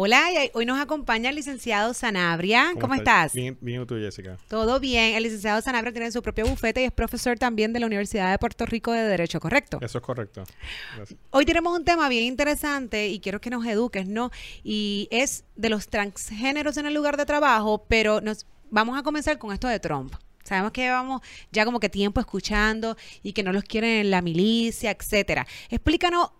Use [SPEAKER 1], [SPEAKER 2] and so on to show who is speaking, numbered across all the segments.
[SPEAKER 1] Hola, y hoy nos acompaña el licenciado Sanabria. ¿Cómo, estás?
[SPEAKER 2] Bien, bien, tú, Jessica.
[SPEAKER 1] Todo bien. El licenciado Sanabria tiene su propio bufete y es profesor también de la Universidad de Puerto Rico de Derecho, ¿correcto?
[SPEAKER 2] Eso es correcto.
[SPEAKER 1] Hoy tenemos un tema bien interesante y quiero que nos eduques, ¿no? Y es de los transgéneros en el lugar de trabajo, pero nos vamos a comenzar con esto de Trump. Sabemos que llevamos ya como que tiempo escuchando y que no los quieren en la milicia, etcétera. Explícanos,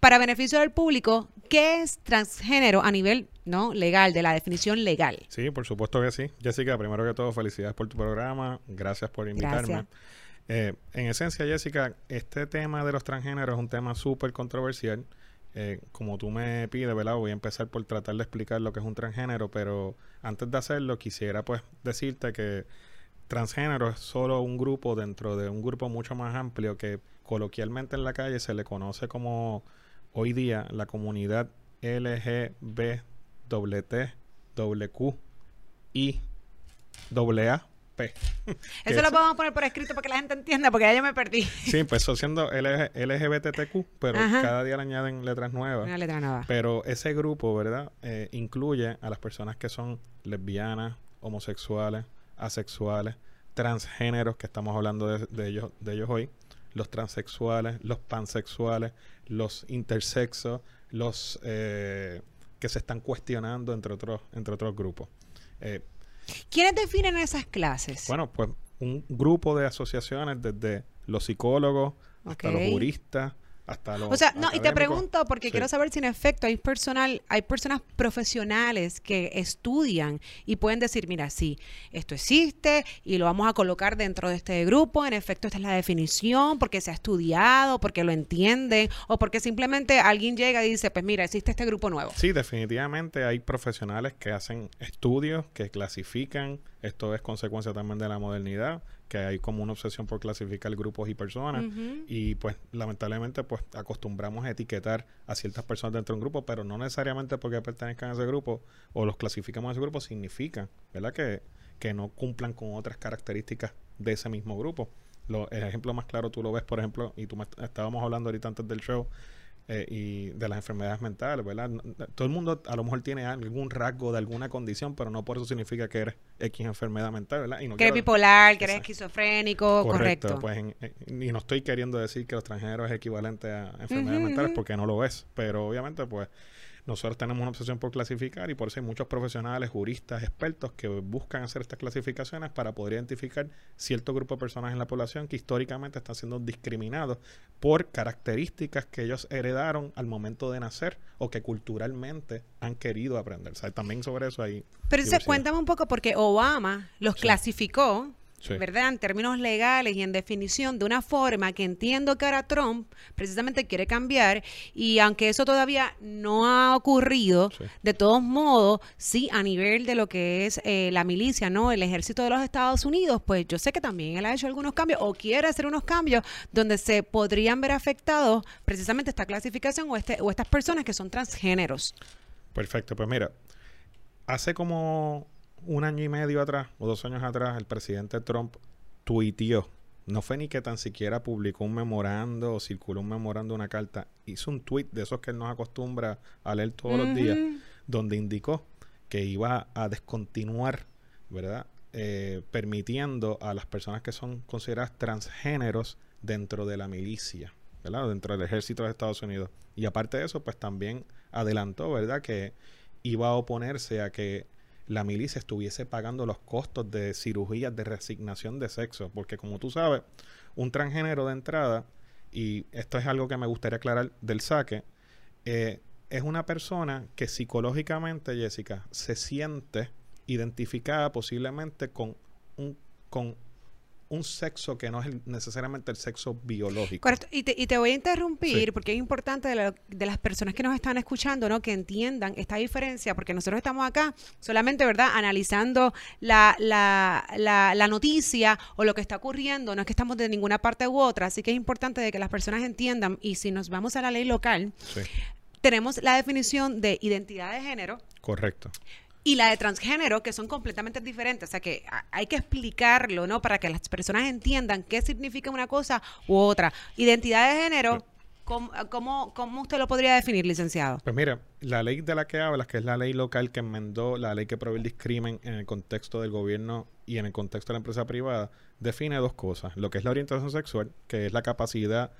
[SPEAKER 1] para beneficio del público, ¿Qué es transgénero a nivel no legal, de la definición legal?
[SPEAKER 2] Sí, por supuesto que sí. Jessica, primero que todo, felicidades por tu programa. Gracias por invitarme. Eh, en esencia, Jessica, este tema de los transgéneros es un tema súper controversial. Eh, como tú me pides, ¿verdad? Voy a empezar por tratar de explicar lo que es un transgénero, pero antes de hacerlo quisiera pues decirte que transgénero es solo un grupo dentro de un grupo mucho más amplio que coloquialmente en la calle se le conoce como hoy día la comunidad LGBTWQ y.
[SPEAKER 1] Eso lo podemos poner por escrito para que la gente entienda, porque ya yo me perdí.
[SPEAKER 2] Sí, empezó siendo LGBTQ, pero cada día le añaden letras nuevas.
[SPEAKER 1] Una letra nueva.
[SPEAKER 2] Pero ese grupo, ¿verdad? Eh, incluye a las personas que son lesbianas, homosexuales, asexuales, transgéneros, que estamos hablando de, ellos, de ellos hoy, los transexuales, los pansexuales, los intersexos, los eh, que se están cuestionando entre otros, entre otros grupos.
[SPEAKER 1] Eh, ¿Quiénes definen esas clases?
[SPEAKER 2] Bueno, pues un grupo de asociaciones desde los psicólogos hasta los juristas, o
[SPEAKER 1] sea, no, y te pregunto porque quiero saber si en efecto hay personal, hay personas profesionales que estudian y pueden decir, mira, sí, esto existe y lo vamos a colocar dentro de este grupo, en efecto esta es la definición, porque se ha estudiado, porque lo entienden, o porque simplemente alguien llega y dice, pues mira, existe este grupo nuevo.
[SPEAKER 2] Sí, definitivamente hay profesionales que hacen estudios, que clasifican, esto es consecuencia también de la modernidad, que hay como una obsesión por clasificar grupos y personas y pues lamentablemente pues acostumbramos a etiquetar a ciertas personas dentro de un grupo, pero no necesariamente porque pertenezcan a ese grupo o los clasificamos a ese grupo significa, ¿verdad? Que, que no cumplan con otras características de ese mismo grupo. Lo, el ejemplo más claro tú lo ves, por ejemplo, y tú me estábamos hablando ahorita antes del show, eh, y de las enfermedades mentales, ¿verdad? Todo el mundo a lo mejor tiene algún rasgo de alguna condición, pero no por eso significa que eres X enfermedad mental, ¿verdad?
[SPEAKER 1] Y no que eres bipolar, que eres esquizofrénico, correcto.
[SPEAKER 2] Pues y no estoy queriendo decir que los extranjeros es equivalente a enfermedades mentales porque no lo es, pero obviamente pues nosotros tenemos una obsesión por clasificar y por eso hay muchos profesionales, juristas, expertos que buscan hacer estas clasificaciones para poder identificar cierto grupo de personas en la población que históricamente están siendo discriminados por características que ellos heredaron al momento de nacer o que culturalmente han querido aprender. también sobre eso hay...
[SPEAKER 1] Pero se cuéntame un poco porque Obama los clasificó ¿verdad? En términos legales y en definición, de una forma que entiendo que ahora Trump precisamente quiere cambiar y aunque eso todavía no ha ocurrido, de todos modos, sí, a nivel de lo que es eh, la milicia, ¿no? El ejército de los Estados Unidos, pues yo sé que también él ha hecho algunos cambios o quiere hacer unos cambios donde se podrían ver afectados precisamente esta clasificación o, este, o estas personas que son transgéneros.
[SPEAKER 2] Perfecto, pues mira, hace como un año y medio atrás o dos años atrás, el presidente Trump tuiteó. No fue ni que tan siquiera publicó un memorando o circuló un memorando, una carta. Hizo un tweet de esos que él nos acostumbra a leer todos los días, donde indicó que iba a descontinuar, ¿verdad? Eh, permitiendo a las personas que son consideradas transgéneros dentro de la milicia, ¿verdad? Dentro del ejército de Estados Unidos. Y aparte de eso, pues también adelantó, ¿verdad? Que iba a oponerse a que la milicia estuviese pagando los costos de cirugías de resignación de sexo. Porque como tú sabes, un transgénero de entrada, y esto es algo que me gustaría aclarar del saque, eh, es una persona que psicológicamente, Jessica, se siente identificada posiblemente con un, con un sexo que no es necesariamente el sexo biológico.
[SPEAKER 1] Correcto. Y te, y te voy a interrumpir porque es importante de, las personas que nos están escuchando, ¿no? Que entiendan esta diferencia, porque nosotros estamos acá solamente, ¿verdad? Analizando la, la, la, la, noticia o lo que está ocurriendo, no es que estamos de ninguna parte u otra, así que es importante de que las personas entiendan, y si nos vamos a la ley local, tenemos la definición de identidad de género.
[SPEAKER 2] Correcto
[SPEAKER 1] y la de transgénero, que son completamente diferentes. O sea que hay que explicarlo, ¿no? Para que las personas entiendan qué significa una cosa u otra. Identidad de género ¿cómo, ¿cómo, usted lo podría definir, licenciado?
[SPEAKER 2] Pues mira, la ley de la que hablas, que es la ley local que enmendó la ley que prohíbe el discrimen en el contexto del gobierno y en el contexto de la empresa privada, define dos cosas. Lo que es la orientación sexual, que es la capacidad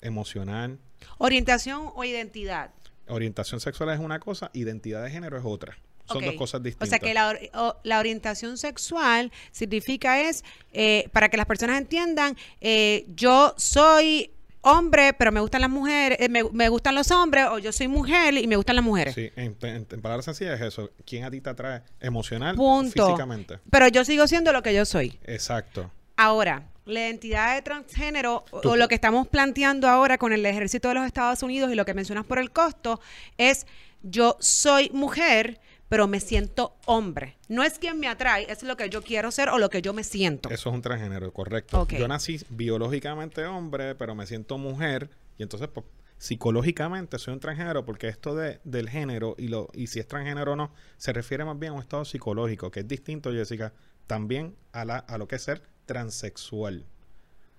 [SPEAKER 2] emocional.
[SPEAKER 1] ¿Orientación o identidad?
[SPEAKER 2] Orientación sexual es una cosa, identidad de género es otra. Son dos cosas distintas.
[SPEAKER 1] O sea que la, la orientación sexual significa es, eh, para que las personas entiendan, eh, yo soy hombre, pero me gustan las mujeres, eh, me, gustan los hombres, o yo soy mujer y me gustan las mujeres.
[SPEAKER 2] Sí, en, palabras sencillas es eso. ¿Quién a ti te atrae emocional,
[SPEAKER 1] Punto.
[SPEAKER 2] físicamente?
[SPEAKER 1] Pero yo sigo siendo lo que yo soy.
[SPEAKER 2] Exacto.
[SPEAKER 1] Ahora, la identidad de transgénero o lo que estamos planteando ahora con el ejército de los Estados Unidos y lo que mencionas por el costo es yo soy mujer, pero me siento hombre. No es quien me atrae, es lo que yo quiero ser o lo que yo me siento.
[SPEAKER 2] Eso es un transgénero, correcto. Yo nací biológicamente hombre, pero me siento mujer y entonces pues, psicológicamente soy un transgénero porque esto de, del género y, lo, y si es transgénero o no, se refiere más bien a un estado psicológico, que es distinto, Jessica, también a, la, a lo que es ser transexual.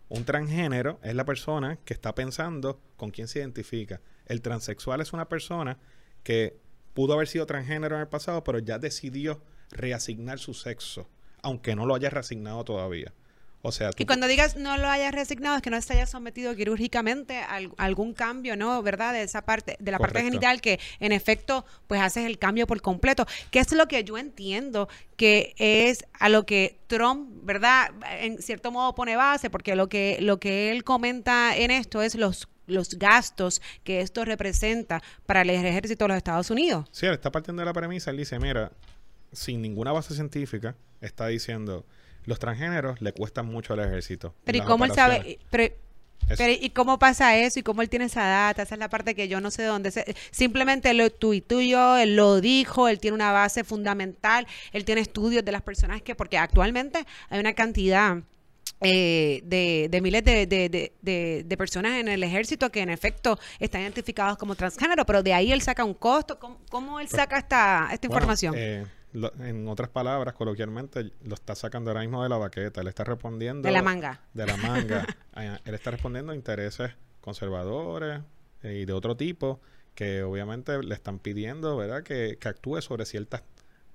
[SPEAKER 2] Un transgénero es la persona que está pensando con quién se identifica. El transexual es una persona que pudo haber sido transgénero en el pasado, pero ya decidió reasignar su sexo, aunque no lo haya reasignado todavía. O sea,
[SPEAKER 1] y cuando digas no lo hayas reasignado es que no se haya sometido quirúrgicamente a, algún cambio, ¿no? ¿Verdad? De esa parte, de la parte genital que en efecto pues haces el cambio por completo. Que es lo que yo entiendo que es a lo que Trump, ¿verdad? En cierto modo pone base, porque lo que, lo que él comenta en esto es los los gastos que esto representa para el ejército de los Estados Unidos.
[SPEAKER 2] Sí, él está partiendo de la premisa, él dice, mira, sin ninguna base científica, está diciendo, los transgéneros le cuestan mucho al ejército.
[SPEAKER 1] Pero ¿y cómo él sabe? Pero, ¿y cómo pasa eso? ¿Y cómo él tiene esa data? Esa es la parte que yo no sé de dónde. Se, simplemente lo tuyo, él lo dijo, él tiene una base fundamental, él tiene estudios de las personas que, porque actualmente hay una cantidad eh, de, miles de, personas en el ejército que en efecto están identificados como transgénero, pero de ahí él saca un costo. ¿Cómo, él saca esta, esta información?
[SPEAKER 2] Eh, en otras palabras, coloquialmente, lo está sacando ahora mismo de la baqueta. Él está respondiendo...
[SPEAKER 1] De la manga.
[SPEAKER 2] De la manga. él está respondiendo a intereses conservadores eh, y de otro tipo que obviamente le están pidiendo, ¿verdad?, que, que actúe sobre ciertas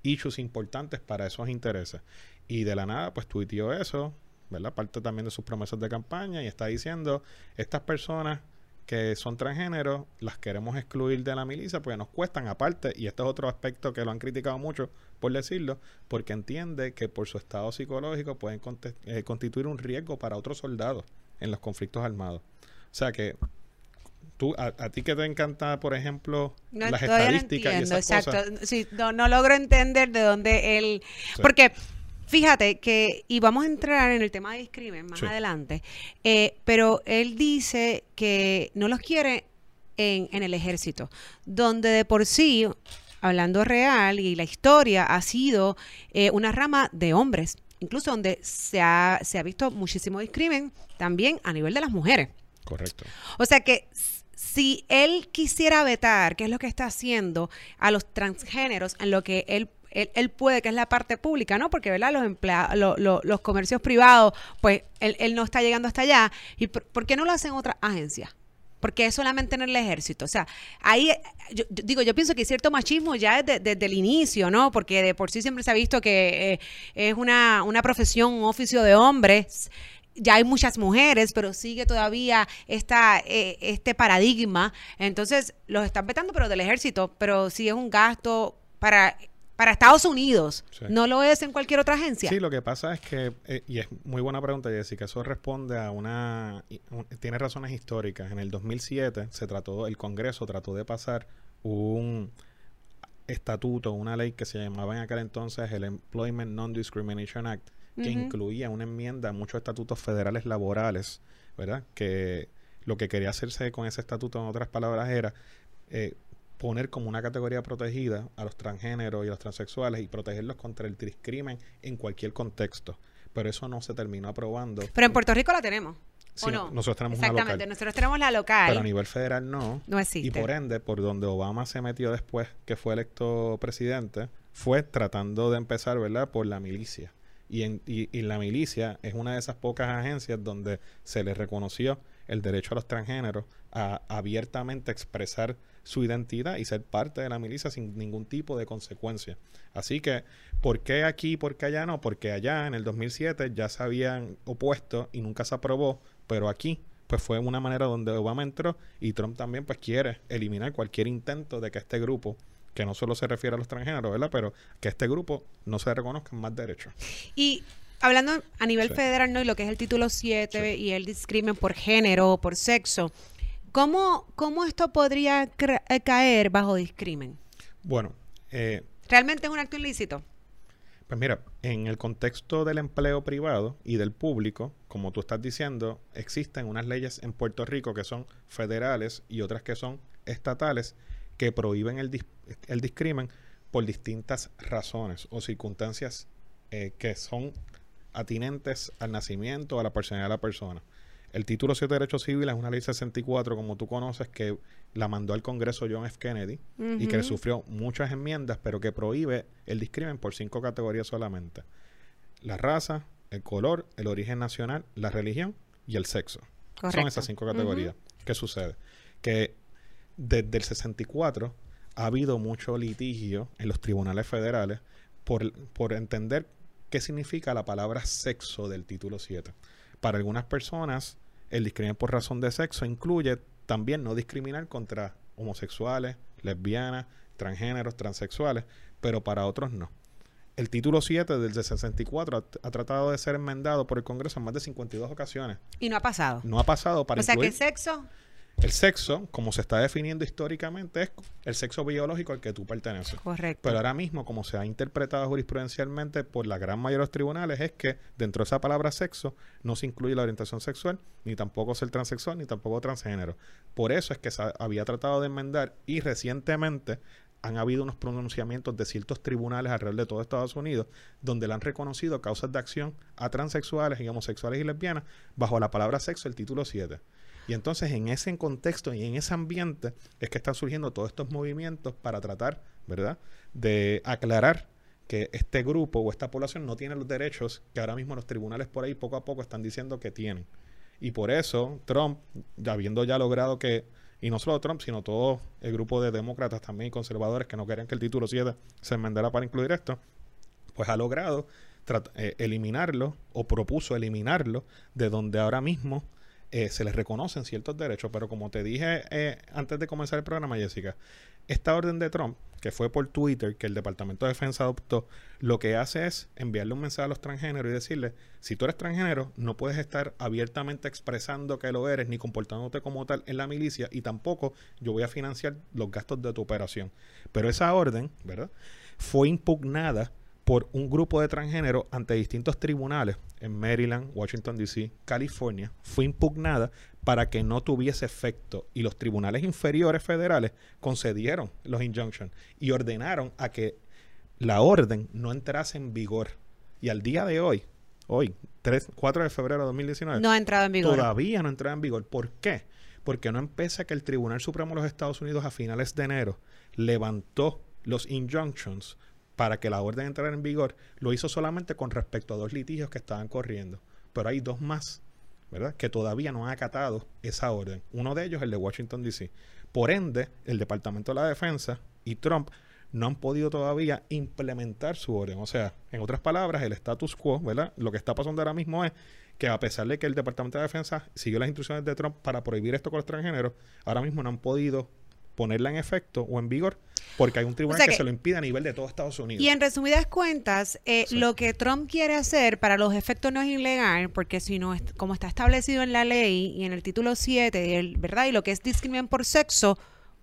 [SPEAKER 2] issues importantes para esos intereses. Y de la nada, pues tuiteó eso, ¿verdad? Parte también de sus promesas de campaña y está diciendo, estas personas que son transgéneros, las queremos excluir de la milicia porque nos cuestan aparte, y este es otro aspecto que lo han criticado mucho, por decirlo, porque entiende que por su estado psicológico pueden eh, constituir un riesgo para otros soldados en los conflictos armados. O sea que tú, a, ti que te encanta, por ejemplo, las estadísticas y esas exacto.
[SPEAKER 1] Sí, no, no logro entender de dónde él... Porque Fíjate que, y vamos a entrar en el tema de discrimen más adelante, eh, pero él dice que no los quiere en, el ejército, donde de por sí, hablando real, y la historia ha sido eh, una rama de hombres, incluso donde se ha, se ha visto muchísimo discrimen también a nivel de las mujeres.
[SPEAKER 2] Correcto.
[SPEAKER 1] O sea que si él quisiera vetar, ¿qué es lo que está haciendo a los transgéneros en lo que él él, puede, que es la parte pública, ¿no? Porque, ¿verdad? Los empleados, los comercios privados, pues él, no está llegando hasta allá. ¿Y por, qué no lo hacen otras agencias? Porque es solamente en el ejército. O sea, ahí, yo, digo, yo pienso que hay cierto machismo ya desde, el inicio, ¿no? Porque de por sí siempre se ha visto que eh, es una, una profesión, un oficio de hombres ya hay muchas mujeres, pero sigue todavía esta, eh, este paradigma. Entonces, los están vetando, pero del ejército, pero sí es un gasto para para Estados Unidos. ¿No lo es en cualquier otra agencia?
[SPEAKER 2] Sí, lo que pasa es que, eh, y es muy buena pregunta, Jessica, eso responde a una, tiene razones históricas. En el 2007 se trató, el Congreso trató de pasar un estatuto, una ley que se llamaba en aquel entonces el Employment Non-Discrimination Act, que incluía una enmienda a muchos estatutos federales laborales, ¿verdad? Que lo que quería hacerse con ese estatuto, en otras palabras, era eh, poner como una categoría protegida a los transgéneros y a los transexuales y protegerlos contra el discrimen en cualquier contexto. Pero eso no se terminó aprobando.
[SPEAKER 1] Pero en Puerto Rico la tenemos. ¿O no?
[SPEAKER 2] Nosotros tenemos
[SPEAKER 1] Exactamente,
[SPEAKER 2] local.
[SPEAKER 1] nosotros tenemos la local.
[SPEAKER 2] Pero a nivel federal no.
[SPEAKER 1] No existe.
[SPEAKER 2] Y por ende, por donde Obama se metió después que fue electo presidente, fue tratando de empezar, ¿verdad?, por la milicia. Y, en, y, y la milicia es una de esas pocas agencias donde se le reconoció el derecho a los transgéneros a abiertamente expresar su identidad y ser parte de la milicia sin ningún tipo de consecuencia. Así que, ¿por qué aquí y por qué allá no? Porque allá en el 2007 ya se habían opuesto y nunca se aprobó, pero aquí pues fue una manera donde Obama entró y Trump también pues quiere eliminar cualquier intento de que este grupo que no solo se refiere a los transgéneros, ¿verdad? Pero que este grupo no se reconozca más derechos.
[SPEAKER 1] Y hablando a nivel federal, ¿no? Y lo que es el título 7 y el discrimen por género o por sexo, ¿cómo, cómo esto podría eh, caer bajo discrimen?
[SPEAKER 2] Bueno,
[SPEAKER 1] eh, ¿realmente es un acto ilícito?
[SPEAKER 2] Pues mira, en el contexto del empleo privado y del público, como tú estás diciendo, existen unas leyes en Puerto Rico que son federales y otras que son estatales que prohíben el, el discrimen por distintas razones o circunstancias eh, que son atinentes al nacimiento o a la personalidad de la persona. El título 7 de Derechos Civiles es una ley 64, como tú conoces, que la mandó al Congreso John F. Kennedy y que sufrió muchas enmiendas, pero que prohíbe el discrimen por cinco categorías solamente. La raza, el color, el origen nacional, la religión y el sexo. Son esas cinco categorías. ¿Qué sucede? Que desde el 64 ha habido mucho litigio en los tribunales federales por, por entender qué significa la palabra sexo del título 7. Para algunas personas, el discrimen por razón de sexo incluye también no discriminar contra homosexuales, lesbianas, transgéneros, transexuales, pero para otros no. El título 7 del 64 ha, tratado de ser enmendado por el Congreso en más de 52 ocasiones.
[SPEAKER 1] Y no ha pasado.
[SPEAKER 2] No ha pasado para
[SPEAKER 1] O sea, que sexo
[SPEAKER 2] el sexo, como se está definiendo históricamente, es el sexo biológico al que tú perteneces.
[SPEAKER 1] Correcto.
[SPEAKER 2] Pero ahora mismo, como se ha interpretado jurisprudencialmente por la gran mayoría de los tribunales, es que dentro de esa palabra sexo no se incluye la orientación sexual, ni tampoco ser transexual, ni tampoco transgénero. Por eso es que se había tratado de enmendar y recientemente han habido unos pronunciamientos de ciertos tribunales alrededor de todo Estados Unidos donde le han reconocido causas de acción a transexuales y homosexuales y lesbianas bajo la palabra sexo, el título 7. Y entonces en ese contexto y en ese ambiente es que están surgiendo todos estos movimientos para tratar, ¿verdad?, de aclarar que este grupo o esta población no tiene los derechos que ahora mismo los tribunales por ahí poco a poco están diciendo que tienen. Y por eso Trump, habiendo ya logrado que, y no solo Trump, sino todo el grupo de demócratas también y conservadores que no querían que el título 7 se enmendara para incluir esto, pues ha logrado eh, eliminarlo o propuso eliminarlo de donde ahora mismo eh, se les reconocen ciertos derechos, pero como te dije eh, antes de comenzar el programa, Jessica, esta orden de Trump, que fue por Twitter, que el Departamento de Defensa adoptó, lo que hace es enviarle un mensaje a los transgéneros y decirle, si tú eres transgénero, no puedes estar abiertamente expresando que lo eres, ni comportándote como tal en la milicia, y tampoco yo voy a financiar los gastos de tu operación. Pero esa orden, ¿verdad? Fue impugnada por un grupo de transgénero ante distintos tribunales en Maryland, Washington, D.C., California, fue impugnada para que no tuviese efecto y los tribunales inferiores federales concedieron los injunctions y ordenaron a que la orden no entrase en vigor. Y al día de hoy, hoy, 3, 4 de febrero de 2019,
[SPEAKER 1] no ha entrado en vigor.
[SPEAKER 2] Todavía no ha entrado en vigor. ¿Por qué? Porque no empieza que el Tribunal Supremo de los Estados Unidos a finales de enero levantó los injunctions para que la orden entrara en vigor, lo hizo solamente con respecto a dos litigios que estaban corriendo. Pero hay dos más, ¿verdad? Que todavía no han acatado esa orden. Uno de ellos, el de Washington, D.C. Por ende, el Departamento de la Defensa y Trump no han podido todavía implementar su orden. O sea, en otras palabras, el status quo, ¿verdad? Lo que está pasando ahora mismo es que a pesar de que el Departamento de Defensa siguió las instrucciones de Trump para prohibir esto con los transgéneros, ahora mismo no han podido ponerla en efecto o en vigor porque hay un tribunal que, se lo impide a nivel de todo Estados Unidos.
[SPEAKER 1] Y en resumidas cuentas, eh, lo que Trump quiere hacer para los efectos no es ilegal, porque si no, como está establecido en la ley y en el título 7, ¿verdad? Y lo que es discriminación por sexo,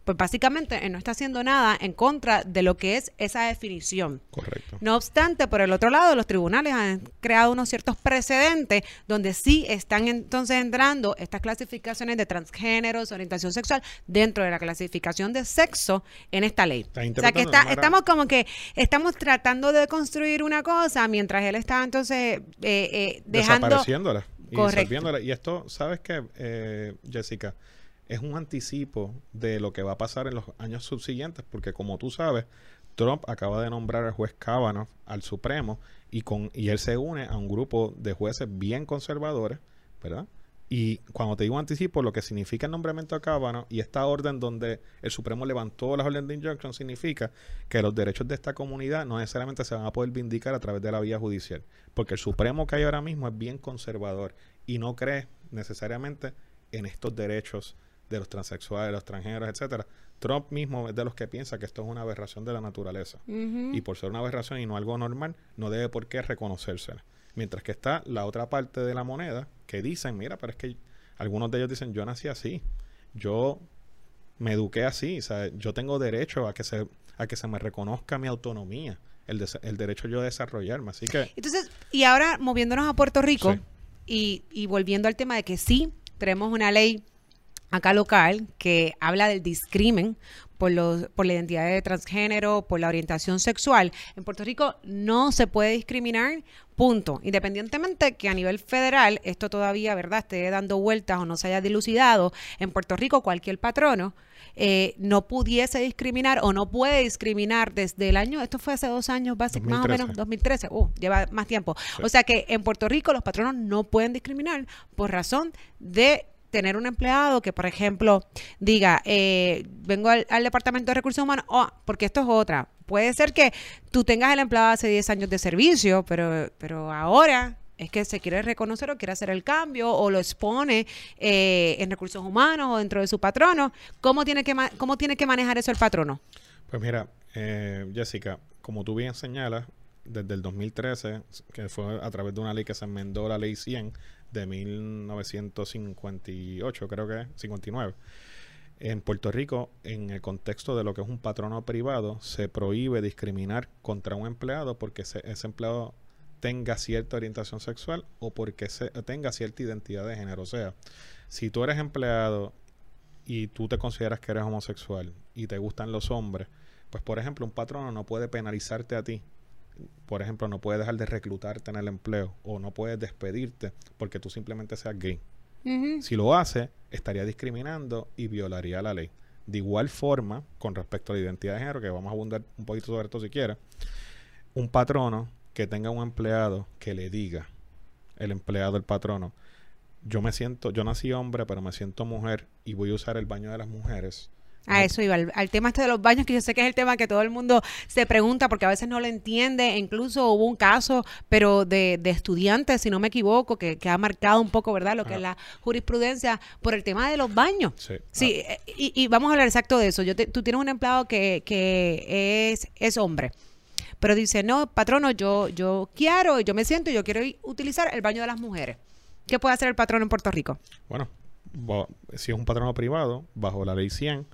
[SPEAKER 1] pues básicamente no está haciendo nada en contra de lo que es esa definición.
[SPEAKER 2] Correcto.
[SPEAKER 1] No obstante, por el otro lado, los tribunales han creado unos ciertos precedentes donde sí están entonces entrando estas clasificaciones de transgéneros, orientación sexual, dentro de la clasificación de sexo en esta ley. o sea que estamos como que estamos tratando de construir una cosa mientras él está entonces eh, eh, dejando...
[SPEAKER 2] Desapareciéndola. Y, y esto, ¿sabes qué, eh, Jessica? Es un anticipo de lo que va a pasar en los años subsiguientes, porque como tú sabes, Trump acaba de nombrar al juez Kavanaugh al Supremo y, con, y él se une a un grupo de jueces bien conservadores, ¿verdad? Y cuando te digo anticipo, lo que significa el nombramiento de Cábano y esta orden donde el Supremo levantó las órdenes de injunction significa que los derechos de esta comunidad no necesariamente se van a poder vindicar a través de la vía judicial. Porque el Supremo que hay ahora mismo es bien conservador y no cree necesariamente en estos derechos de los transexuales, los extranjeros, etcétera. Trump mismo es de los que piensa que esto es una aberración de la naturaleza. Y por ser una aberración y no algo normal, no debe por qué reconocérsela. Mientras que está la otra parte de la moneda que dicen, mira, pero es que algunos de ellos dicen, yo nací así, yo me eduqué así, o sea, yo tengo derecho a que se, a que se me reconozca mi autonomía, el, el derecho yo a desarrollarme. Así que...
[SPEAKER 1] Entonces, y ahora moviéndonos a Puerto Rico y, y volviendo al tema de que sí, tenemos una ley acá local que habla del discrimen por, los, por la identidad de transgénero, por la orientación sexual. En Puerto Rico no se puede discriminar, punto. Independientemente que a nivel federal esto todavía, ¿verdad?, esté dando vueltas o no se haya dilucidado, en Puerto Rico cualquier patrono eh, no pudiese discriminar o no puede discriminar desde el año, esto fue hace dos años, básicamente, más o menos, 2013, uh, lleva más tiempo. O sea que en Puerto Rico los patronos no pueden discriminar por razón de tener un empleado que, por ejemplo, diga, eh, vengo al, Departamento de Recursos Humanos, oh, porque esto es otra. Puede ser que tú tengas el empleado hace 10 años de servicio, pero, pero ahora es que se quiere reconocer o quiere hacer el cambio o lo expone eh, en recursos humanos o dentro de su patrono. ¿Cómo tiene que, cómo tiene que manejar eso el patrono?
[SPEAKER 2] Pues mira, eh, Jessica, como tú bien señalas, desde el 2013, que fue a través de una ley que se enmendó la ley 100 de 1958, creo que es, 59. En Puerto Rico, en el contexto de lo que es un patrono privado, se prohíbe discriminar contra un empleado porque ese, empleado tenga cierta orientación sexual o porque tenga cierta identidad de género. O sea, si tú eres empleado y tú te consideras que eres homosexual y te gustan los hombres, pues por ejemplo un patrono no puede penalizarte a ti por ejemplo, no puedes dejar de reclutarte en el empleo o no puedes despedirte porque tú simplemente seas gay. Si lo hace, estaría discriminando y violaría la ley. De igual forma, con respecto a la identidad de género, que vamos a abundar un poquito sobre esto si quieres, un patrono que tenga un empleado que le diga, el empleado, el patrono, yo me siento, yo nací hombre, pero me siento mujer y voy a usar el baño de las mujeres
[SPEAKER 1] a eso iba, al, tema este de los baños, que yo sé que es el tema que todo el mundo se pregunta porque a veces no lo entiende. Incluso hubo un caso, pero de, de estudiantes, si no me equivoco, que, ha marcado un poco, ¿verdad?, lo que es la jurisprudencia por el tema de los baños. Sí. sí eh, y, vamos a hablar exacto de eso. Yo tú tienes un empleado que, que es, es hombre pero dice, no, patrono, yo, yo quiero, yo me siento, yo quiero utilizar el baño de las mujeres. ¿Qué puede hacer el patrono en Puerto Rico?
[SPEAKER 2] Bueno, si es un patrono privado, bajo la ley 100,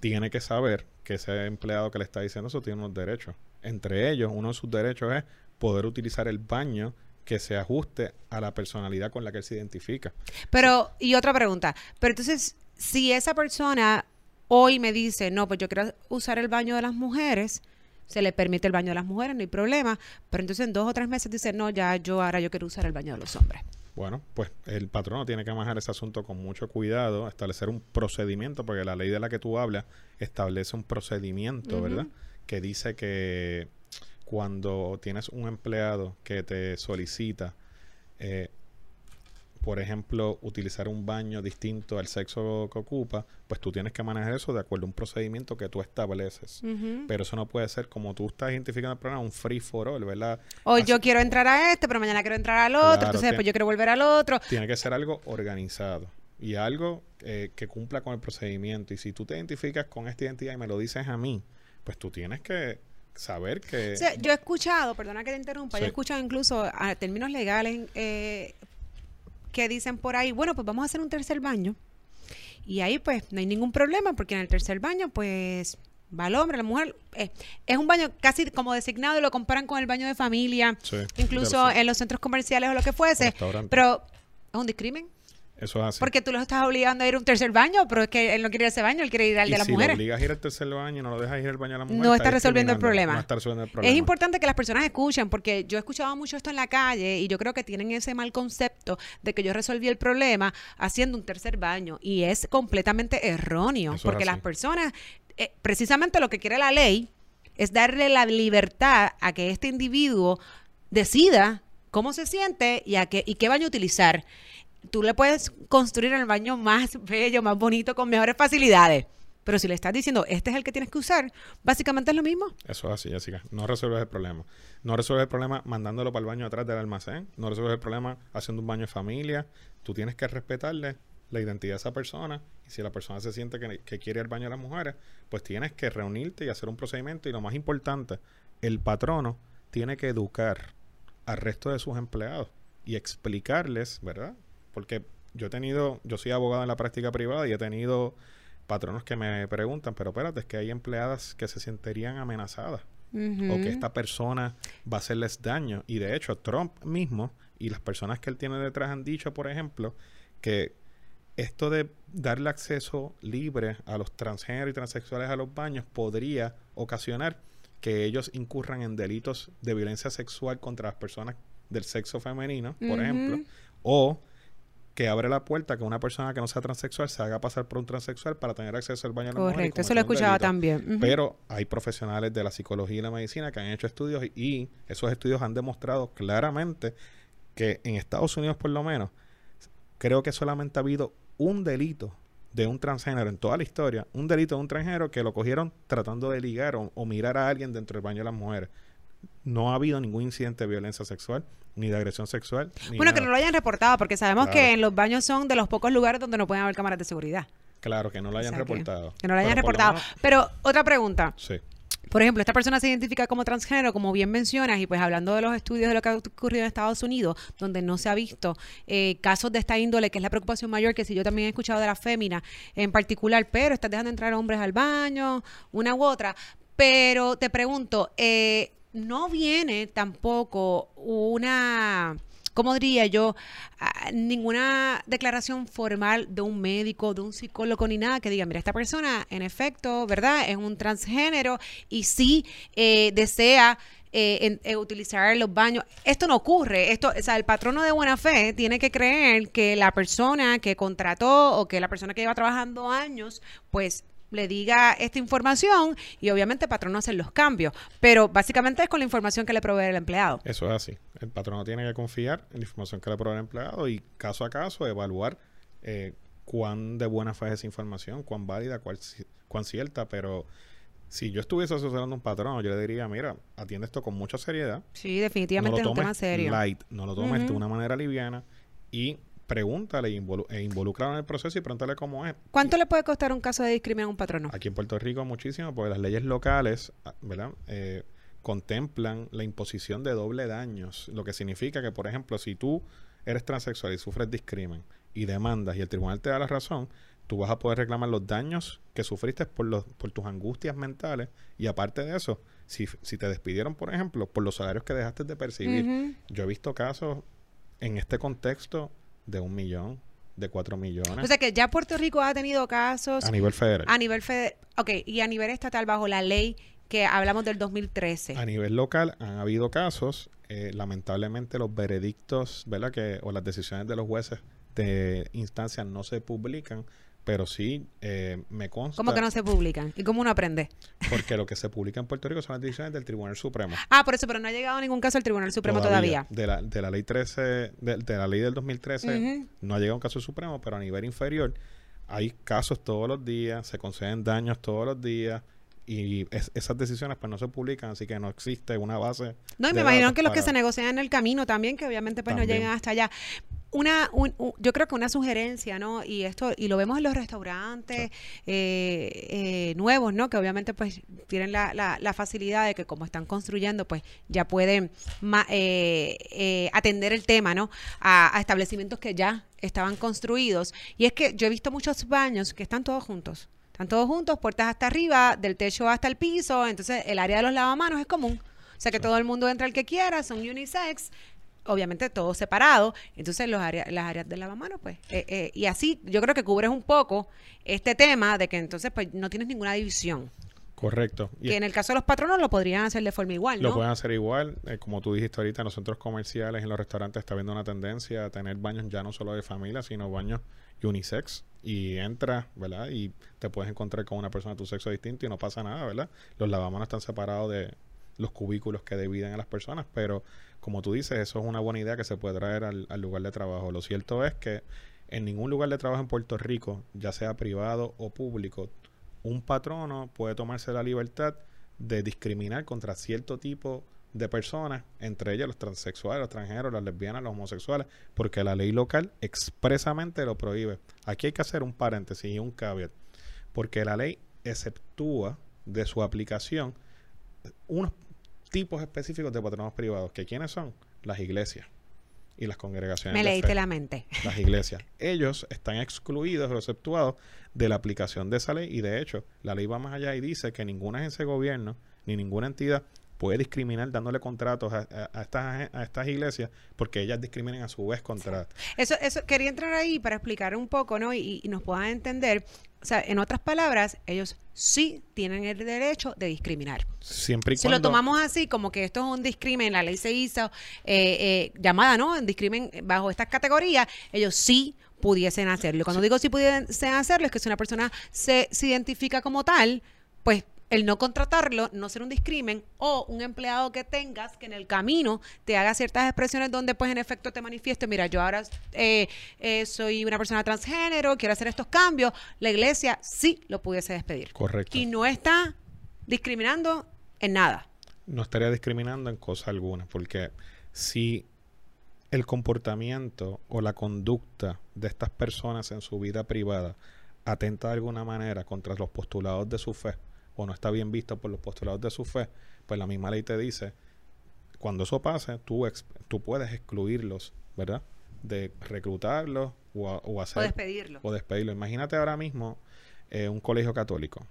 [SPEAKER 2] tiene que saber que ese empleado que le está diciendo eso tiene unos derechos. Entre ellos, uno de sus derechos es poder utilizar el baño que se ajuste a la personalidad con la que él se identifica.
[SPEAKER 1] Pero, y otra pregunta, pero entonces, si esa persona hoy me dice, no, pues yo quiero usar el baño de las mujeres, se le permite el baño de las mujeres, no hay problema, pero entonces en dos o tres meses dice, no, ya yo ahora yo quiero usar el baño de los hombres.
[SPEAKER 2] Bueno, pues el patrono tiene que manejar ese asunto con mucho cuidado, establecer un procedimiento, porque la ley de la que tú hablas establece un procedimiento, ¿verdad? Que dice que cuando tienes un empleado que te solicita eh, por ejemplo, utilizar un baño distinto al sexo que ocupa, pues tú tienes que manejar eso de acuerdo a un procedimiento que tú estableces. Pero eso no puede ser como tú estás identificando el programa, un free for all, ¿verdad?
[SPEAKER 1] Hoy yo quiero entrar a este, pero mañana quiero entrar al otro, entonces después yo quiero volver al otro.
[SPEAKER 2] Tiene que ser algo organizado y algo eh, que cumpla con el procedimiento. Y si tú te identificas con esta identidad y me lo dices a mí, pues tú tienes que saber que...
[SPEAKER 1] yo he escuchado, perdona que te interrumpa, yo he escuchado incluso a términos legales eh, que dicen por ahí, bueno, pues vamos a hacer un tercer baño. Y ahí pues no hay ningún problema porque en el tercer baño pues va el hombre, la mujer. Eh, es un baño casi como designado y lo comparan con el baño de familia, incluso en los centros comerciales o lo que fuese. Pero es un discrimen.
[SPEAKER 2] Eso es así.
[SPEAKER 1] Porque tú los estás obligando a ir a un tercer baño, pero es que él no quiere ir a ese baño, él quiere ir al de las si mujeres.
[SPEAKER 2] Si obligas a ir al tercer baño y no lo dejas ir al baño de la mujer,
[SPEAKER 1] no está, resolviendo el problema. No está resolviendo el problema. Es importante que las personas escuchen, porque yo he escuchado mucho esto en la calle y yo creo que tienen ese mal concepto de que yo resolví el problema haciendo un tercer baño y es completamente erróneo, porque las personas, eh, precisamente lo que quiere la ley es darle la libertad a que este individuo decida cómo se siente y, a qué, y qué baño utilizar tú le puedes construir el baño más bello, más bonito, con mejores facilidades. Pero si le estás diciendo, este es el que tienes que usar, básicamente es lo mismo.
[SPEAKER 2] Eso es así, Jessica. No resuelves el problema. No resuelves el problema mandándolo para el baño atrás del almacén. No resuelves el problema haciendo un baño de familia. Tú tienes que respetarle la identidad de esa persona. Y si la persona se siente que, que quiere el baño de las mujeres, pues tienes que reunirte y hacer un procedimiento. Y lo más importante, el patrono tiene que educar al resto de sus empleados y explicarles, ¿verdad? Porque yo he tenido, yo soy abogado en la práctica privada y he tenido patronos que me preguntan, pero espérate, es que hay empleadas que se sentirían amenazadas o que esta persona va a hacerles daño. Y de hecho, Trump mismo y las personas que él tiene detrás han dicho, por ejemplo, que esto de darle acceso libre a los transgéneros y transexuales a los baños podría ocasionar que ellos incurran en delitos de violencia sexual contra las personas del sexo femenino, por ejemplo, o que abre la puerta que una persona que no sea transexual se haga pasar por un transexual para tener acceso al baño
[SPEAKER 1] Correcto, eso lo he escuchado también.
[SPEAKER 2] Pero hay profesionales de la psicología y la medicina que han hecho estudios y, esos estudios han demostrado claramente que en Estados Unidos por lo menos creo que solamente ha habido un delito de un transgénero en toda la historia, un delito de un transgénero que lo cogieron tratando de ligar o mirar a alguien dentro del baño de las mujeres no ha habido ningún incidente de violencia sexual ni de agresión sexual.
[SPEAKER 1] bueno, que no lo hayan reportado, porque sabemos que en los baños son de los pocos lugares donde no pueden haber cámaras de seguridad.
[SPEAKER 2] Claro, que no lo hayan reportado.
[SPEAKER 1] Que, no lo hayan reportado. Pero otra pregunta. Sí. Por ejemplo, esta persona se identifica como transgénero, como bien mencionas, y pues hablando de los estudios de lo que ha ocurrido en Estados Unidos, donde no se ha visto eh, casos de esta índole, que es la preocupación mayor, que si yo también he escuchado de la fémina en particular, pero estás dejando entrar hombres al baño, una u otra. Pero te pregunto, eh, no viene tampoco una, ¿cómo diría yo? Ah, ninguna declaración formal de un médico, de un psicólogo, ni nada que diga, mira, esta persona en efecto, ¿verdad? Es un transgénero y sí eh, desea eh, eh, utilizar los baños. Esto no ocurre. Esto, o sea, el patrono de buena fe tiene que creer que la persona que contrató o que la persona que lleva trabajando años, pues le diga esta información y obviamente el patrón no hace los cambios, pero básicamente es con la información que le provee el empleado.
[SPEAKER 2] Eso es así. El patrón tiene que confiar en la información que le provee el empleado y caso a caso evaluar eh, cuán de buena fe es esa información, cuán válida, cuán, cuán cierta, pero si yo estuviese asesorando un patrón, yo le diría, mira, atiende esto con mucha seriedad.
[SPEAKER 1] Sí, definitivamente es un tema serio.
[SPEAKER 2] Light, no lo tomes de una manera liviana y pregúntale e involucra en el proceso y pregúntale cómo es.
[SPEAKER 1] ¿Cuánto le puede costar un caso de discriminación a un patrono?
[SPEAKER 2] Aquí en Puerto Rico muchísimo, porque las leyes locales, ah, ¿verdad? Eh, contemplan la imposición de doble daños, lo que significa que, por ejemplo, si tú eres transexual y sufres discrimen y demandas y el tribunal te da la razón, tú vas a poder reclamar los daños que sufriste por, los, por tus angustias mentales y aparte de eso, si, si te despidieron, por ejemplo, por los salarios que dejaste de percibir. Yo he visto casos en este contexto de un millón, de cuatro millones.
[SPEAKER 1] O sea que ya Puerto Rico ha tenido casos...
[SPEAKER 2] A nivel federal.
[SPEAKER 1] A nivel federal. Ok, y a nivel estatal bajo la ley que hablamos del 2013.
[SPEAKER 2] A nivel local han habido casos, eh, lamentablemente los veredictos, ¿verdad? Que, o las decisiones de los jueces de instancia no se publican, pero sí eh, me consta.
[SPEAKER 1] ¿Cómo que no se publican? ¿Y cómo uno aprende?
[SPEAKER 2] Porque lo que se publica en Puerto Rico son las decisiones del Tribunal Supremo.
[SPEAKER 1] Ah, por eso, pero no ha llegado ningún caso al Tribunal Supremo todavía.
[SPEAKER 2] De, la, de la ley 13, de, la ley del 2013, no ha llegado un caso supremo, pero a nivel inferior hay casos todos los días, se conceden daños todos los días y esas decisiones pues no se publican, así que no existe una base.
[SPEAKER 1] No, y me imagino que los que se negocian en el camino también, que obviamente pues no llegan hasta allá. Una, yo creo que una sugerencia, ¿no? Y esto, y lo vemos en los restaurantes eh, eh, nuevos, ¿no? Que obviamente pues tienen la, la, facilidad de que como están construyendo, pues ya pueden eh, atender el tema, ¿no? A, a establecimientos que ya estaban construidos. Y es que yo he visto muchos baños que están todos juntos están todos juntos, puertas hasta arriba, del techo hasta el piso, entonces el área de los lavamanos es común. O sea que todo el mundo entra el que quiera, son unisex, obviamente todo separado, entonces los áreas, las áreas de lavamanos, pues, eh, eh, y así yo creo que cubres un poco este tema de que entonces pues no tienes ninguna división.
[SPEAKER 2] Correcto.
[SPEAKER 1] Y que en el caso de los patronos lo podrían hacer de forma igual,
[SPEAKER 2] ¿no? Lo pueden hacer igual. Eh, como tú dijiste ahorita, en los centros comerciales, en los restaurantes está habiendo una tendencia a tener baños ya no solo de familia, sino baños unisex y entras, ¿verdad? Y te puedes encontrar con una persona de tu sexo distinto y no pasa nada, ¿verdad? Los lavamanos están separados de, los cubículos que dividen a las personas, pero como tú dices, eso es una buena idea que se puede traer al, lugar de trabajo. Lo cierto es que en ningún lugar de trabajo en Puerto Rico, ya sea privado o público, un patrono puede tomarse la libertad de discriminar contra cierto tipo de personas, entre ellas los transexuales, los extranjeros, las lesbianas, los homosexuales, porque la ley local expresamente lo prohíbe. Aquí hay que hacer un paréntesis y un caveat, porque la ley exceptúa de su aplicación unos tipos específicos de patronos privados, que quiénes son las iglesias y las congregaciones.
[SPEAKER 1] Me leíste la mente.
[SPEAKER 2] Las iglesias. Ellos están excluidos o exceptuados de la aplicación de esa ley y de hecho la ley va más allá y dice que ninguna agencia de gobierno ni ninguna entidad puede discriminar dándole contratos a, estas, a estas iglesias porque ellas discriminan a su vez contra...
[SPEAKER 1] Eso, eso quería entrar ahí para explicar un poco, ¿no? Y, nos puedan entender. O sea, en otras palabras, ellos sí tienen el derecho de discriminar.
[SPEAKER 2] Siempre y
[SPEAKER 1] Si lo tomamos así, como que esto es un discrimen, la ley se hizo eh, eh, llamada, ¿no? En discrimen bajo estas categorías, ellos sí pudiesen hacerlo. Cuando digo si pudiesen hacerlo, es que si una persona se, se identifica como tal, pues el no contratarlo, no ser un discrimen, o un empleado que tengas que en el camino te haga ciertas expresiones donde pues en efecto te manifieste, mira, yo ahora eh, eh, soy una persona transgénero, quiero hacer estos cambios, la iglesia sí lo pudiese despedir.
[SPEAKER 2] Correcto.
[SPEAKER 1] Y no está discriminando en nada.
[SPEAKER 2] No estaría discriminando en cosa alguna, porque si el comportamiento o la conducta de estas personas en su vida privada atenta de alguna manera contra los postulados de su fe, o no está bien visto por los postulados de su fe, pues la misma ley te dice, cuando eso pase, tú, tú puedes excluirlos, ¿verdad? De reclutarlos o, o hacer...
[SPEAKER 1] O despedirlos.
[SPEAKER 2] O despedirlos. Imagínate ahora mismo eh, un colegio católico,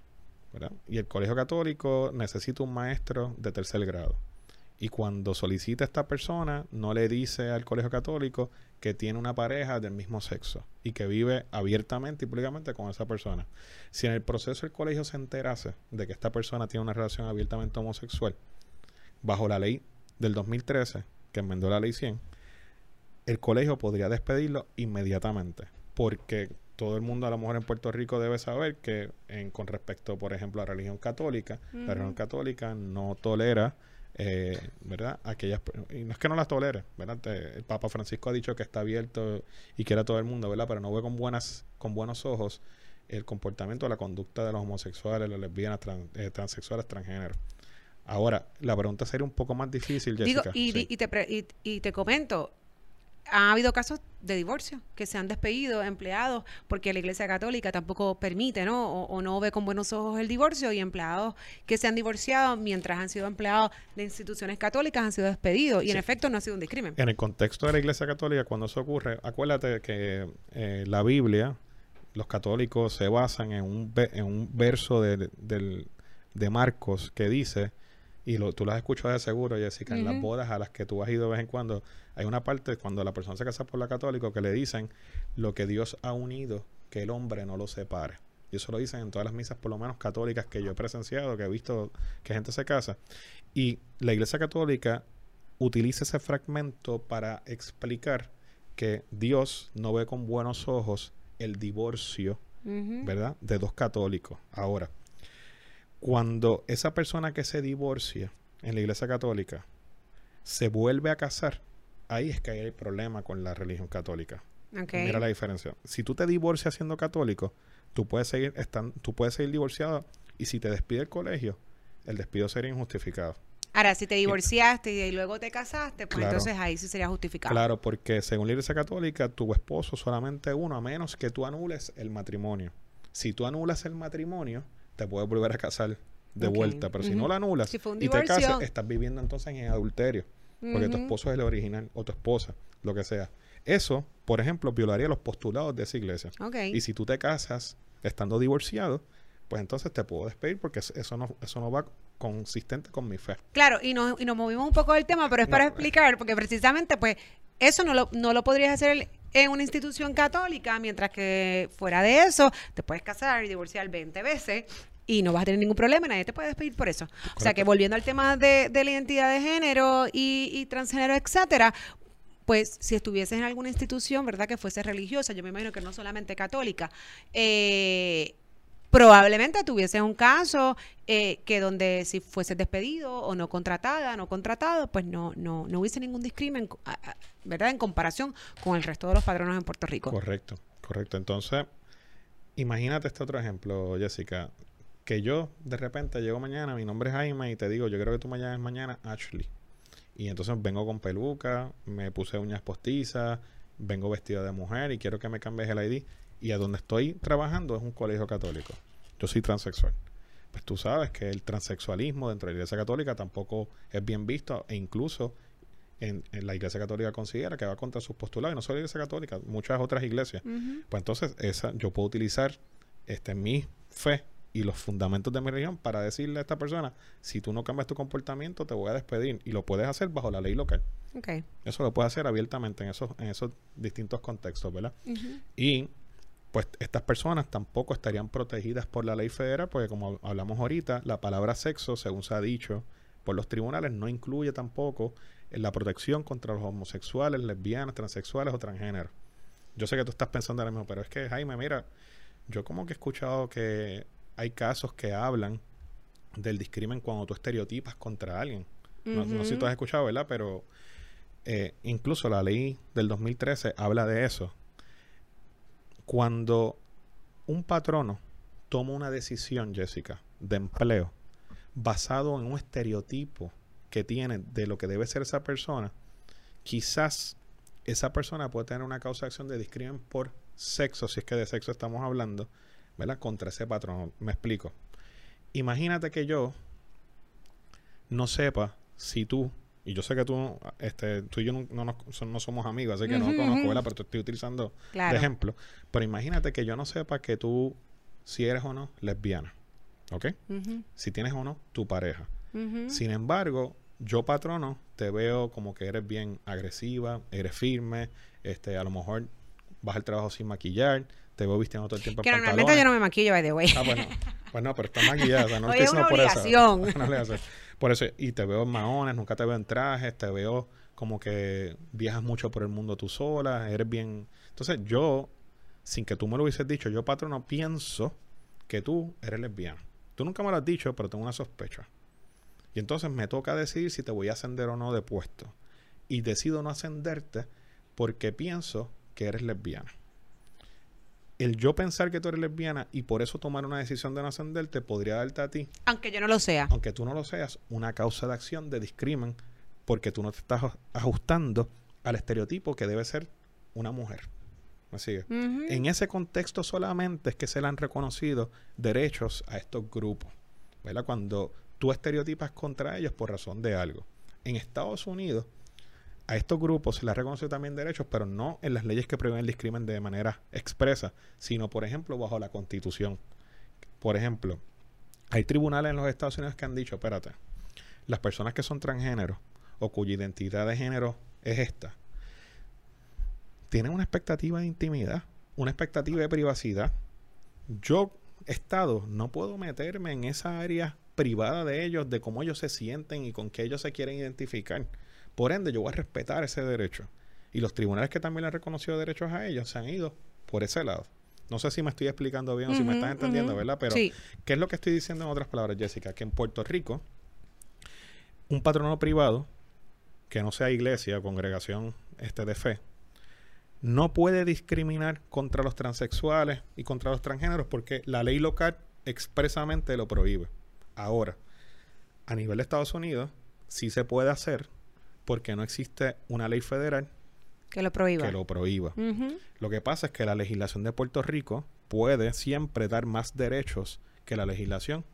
[SPEAKER 2] ¿verdad? Y el colegio católico necesita un maestro de tercer grado. Y cuando solicita a esta persona, no le dice al colegio católico que tiene una pareja del mismo sexo y que vive abiertamente y públicamente con esa persona. Si en el proceso el colegio se enterase de que esta persona tiene una relación abiertamente homosexual, bajo la ley del 2013, que enmendó la ley 100, el colegio podría despedirlo inmediatamente, porque todo el mundo a lo mejor en Puerto Rico debe saber que en, con respecto, por ejemplo, a la religión católica, la religión católica no tolera eh, ¿verdad? Aquellas, y no es que no las tolere, ¿verdad? El Papa Francisco ha dicho que está abierto y quiere a todo el mundo, ¿verdad? Pero no ve con, buenas, con buenos ojos el comportamiento, la conducta de los homosexuales, las lesbianas, eh, transexuales, transgénero. Ahora, la pregunta sería un poco más difícil, Jessica.
[SPEAKER 1] y, y, te, y te comento, ha habido casos de divorcio que se han despedido empleados porque la Iglesia Católica tampoco permite, ¿no? O, no ve con buenos ojos el divorcio y empleados que se han divorciado mientras han sido empleados de instituciones católicas han sido despedidos y en efecto no ha sido un discrimen.
[SPEAKER 2] En el contexto de la Iglesia Católica, cuando eso ocurre, acuérdate que eh, la Biblia, los católicos se basan en un, en un verso de, de Marcos que dice y lo, tú lo has escuchado de seguro, Jessica, en las bodas a las que tú has ido de vez en cuando, hay una parte cuando la persona se casa por la católica que le dicen lo que Dios ha unido, que el hombre no lo separe. Y eso lo dicen en todas las misas, por lo menos católicas, que yo he presenciado, que he visto que gente se casa. Y la Iglesia Católica utiliza ese fragmento para explicar que Dios no ve con buenos ojos el divorcio, ¿verdad? De dos católicos. Ahora, cuando esa persona que se divorcia en la iglesia católica se vuelve a casar, ahí es que hay el problema con la religión católica. Mira la diferencia. Si tú te divorcias siendo católico, tú puedes seguir tú puedes seguir divorciado y si te despide el colegio, el despido sería injustificado.
[SPEAKER 1] Ahora, si te divorciaste y, luego te casaste, pues entonces ahí sí sería justificado.
[SPEAKER 2] Claro, porque según la Iglesia Católica, tu esposo solamente uno, a menos que tú anules el matrimonio. Si tú anulas el matrimonio, te puedes volver a casar de vuelta. Pero si no la anulas y te casas, estás viviendo entonces en adulterio. Porque tu esposo es el original o tu esposa, lo que sea. Eso, por ejemplo, violaría los postulados de esa iglesia. Y si tú te casas estando divorciado, pues entonces te puedo despedir porque eso no, eso no va consistente con mi fe.
[SPEAKER 1] Claro, y nos, y nos movimos un poco del tema, pero es para explicar, porque precisamente pues eso no lo, no lo podrías hacer en una institución católica, mientras que fuera de eso, te puedes casar y divorciar 20 veces y no vas a tener ningún problema, nadie te puede despedir por eso. O sea que volviendo al tema de, la identidad de género y, y transgénero, etcétera, pues si estuvieses en alguna institución, ¿verdad? Que fuese religiosa, yo me imagino que no solamente católica, eh, probablemente tuviese un caso eh, que donde si fuese despedido o no contratada, no contratado, pues no, no, no hubiese ningún discrimen, ¿verdad? En comparación con el resto de los padronos en Puerto Rico.
[SPEAKER 2] Correcto, correcto. Entonces, imagínate este otro ejemplo, Jessica, que yo de repente llego mañana, mi nombre es Jaime y te digo, yo creo que tú me llames mañana Ashley. Y entonces vengo con peluca, me puse uñas postizas, vengo vestido de mujer y quiero que me cambies el ID y a donde estoy trabajando es un colegio católico. Yo soy transexual. Pues tú sabes que el transexualismo dentro de la Iglesia Católica tampoco es bien visto e incluso en, la Iglesia Católica considera que va contra sus postulados y no solo la Iglesia Católica, muchas otras iglesias. Pues entonces esa yo puedo utilizar este mi fe y los fundamentos de mi religión para decirle a esta persona, si tú no cambias tu comportamiento, te voy a despedir. Y lo puedes hacer bajo la ley local. Eso lo puedes hacer abiertamente en esos, en esos distintos contextos, ¿verdad? Y pues estas personas tampoco estarían protegidas por la ley federal, porque como hablamos ahorita, la palabra sexo, según se ha dicho por los tribunales, no incluye tampoco la protección contra los homosexuales, lesbianas, transexuales o transgéneros. Yo sé que tú estás pensando ahora mismo, pero es que Jaime, mira, yo como que he escuchado que hay casos que hablan del discrimen cuando tú estereotipas contra alguien. no, sé si tú has escuchado, ¿verdad? Pero eh, incluso la ley del 2013 habla de eso. Cuando un patrono toma una decisión, Jessica, de empleo, basado en un estereotipo que tiene de lo que debe ser esa persona, quizás esa persona puede tener una causa de acción de discrimen por sexo, si es que de sexo estamos hablando, ¿verdad? Contra ese patrón. Me explico. Imagínate que yo no sepa si tú, y yo sé que tú, este, tú y yo no, no, somos amigos, así que no conozco, ¿verdad? Pero te estoy utilizando de ejemplo. Pero imagínate que yo no sepa que tú, si eres o no lesbiana, ¿ok? Si tienes o no tu pareja. Sin embargo, yo patrono, te veo como que eres bien agresiva, eres firme, este, a lo mejor vas al trabajo sin maquillar, te veo vistiendo todo el tiempo
[SPEAKER 1] Que normalmente yo no me maquillo, by the way.
[SPEAKER 2] Ah, bueno. Pues no, pero está maquillada. no es una por eso. por eso. Y te veo en maones, nunca te veo en trajes, te veo como que viajas mucho por el mundo tú sola, eres bien... Entonces yo, sin que tú me lo hubieses dicho, yo patrono pienso que tú eres lesbiana. Tú nunca me lo has dicho, pero tengo una sospecha. Y entonces me toca decidir si te voy a ascender o no de puesto. Y decido no ascenderte porque pienso que eres lesbiana el yo pensar que tú eres lesbiana y por eso tomar una decisión de no ascenderte podría darte a ti.
[SPEAKER 1] Aunque yo no lo sea.
[SPEAKER 2] Aunque tú no lo seas, una causa de acción de discrimen porque tú no te estás ajustando al estereotipo que debe ser una mujer. ¿Me sigue? En ese contexto solamente es que se le han reconocido derechos a estos grupos. ¿Verdad? Cuando tú estereotipas contra ellos por razón de algo. En Estados Unidos a estos grupos se les reconoce también derechos, pero no en las leyes que prevén el discrimen de manera expresa, sino, por ejemplo, bajo la Constitución. Por ejemplo, hay tribunales en los Estados Unidos que han dicho, espérate, las personas que son transgénero o cuya identidad de género es esta, tienen una expectativa de intimidad, una expectativa de privacidad. Yo, Estado, no puedo meterme en esa área privada de ellos, de cómo ellos se sienten y con qué ellos se quieren identificar. Por ende, yo voy a respetar ese derecho. Y los tribunales que también le han reconocido derechos a ellos se han ido por ese lado. No sé si me estoy explicando bien o si me estás entendiendo, ¿verdad? Pero, ¿qué es lo que estoy diciendo en otras palabras, Jessica? Que en Puerto Rico, un patrono privado, que no sea iglesia o congregación este, de fe, no puede discriminar contra los transexuales y contra los transgéneros porque la ley local expresamente lo prohíbe. Ahora, a nivel de Estados Unidos, sí se puede hacer porque no existe una ley federal
[SPEAKER 1] que lo prohíba.
[SPEAKER 2] Que lo prohíba. Lo que pasa es que la legislación de Puerto Rico puede siempre dar más derechos que la legislación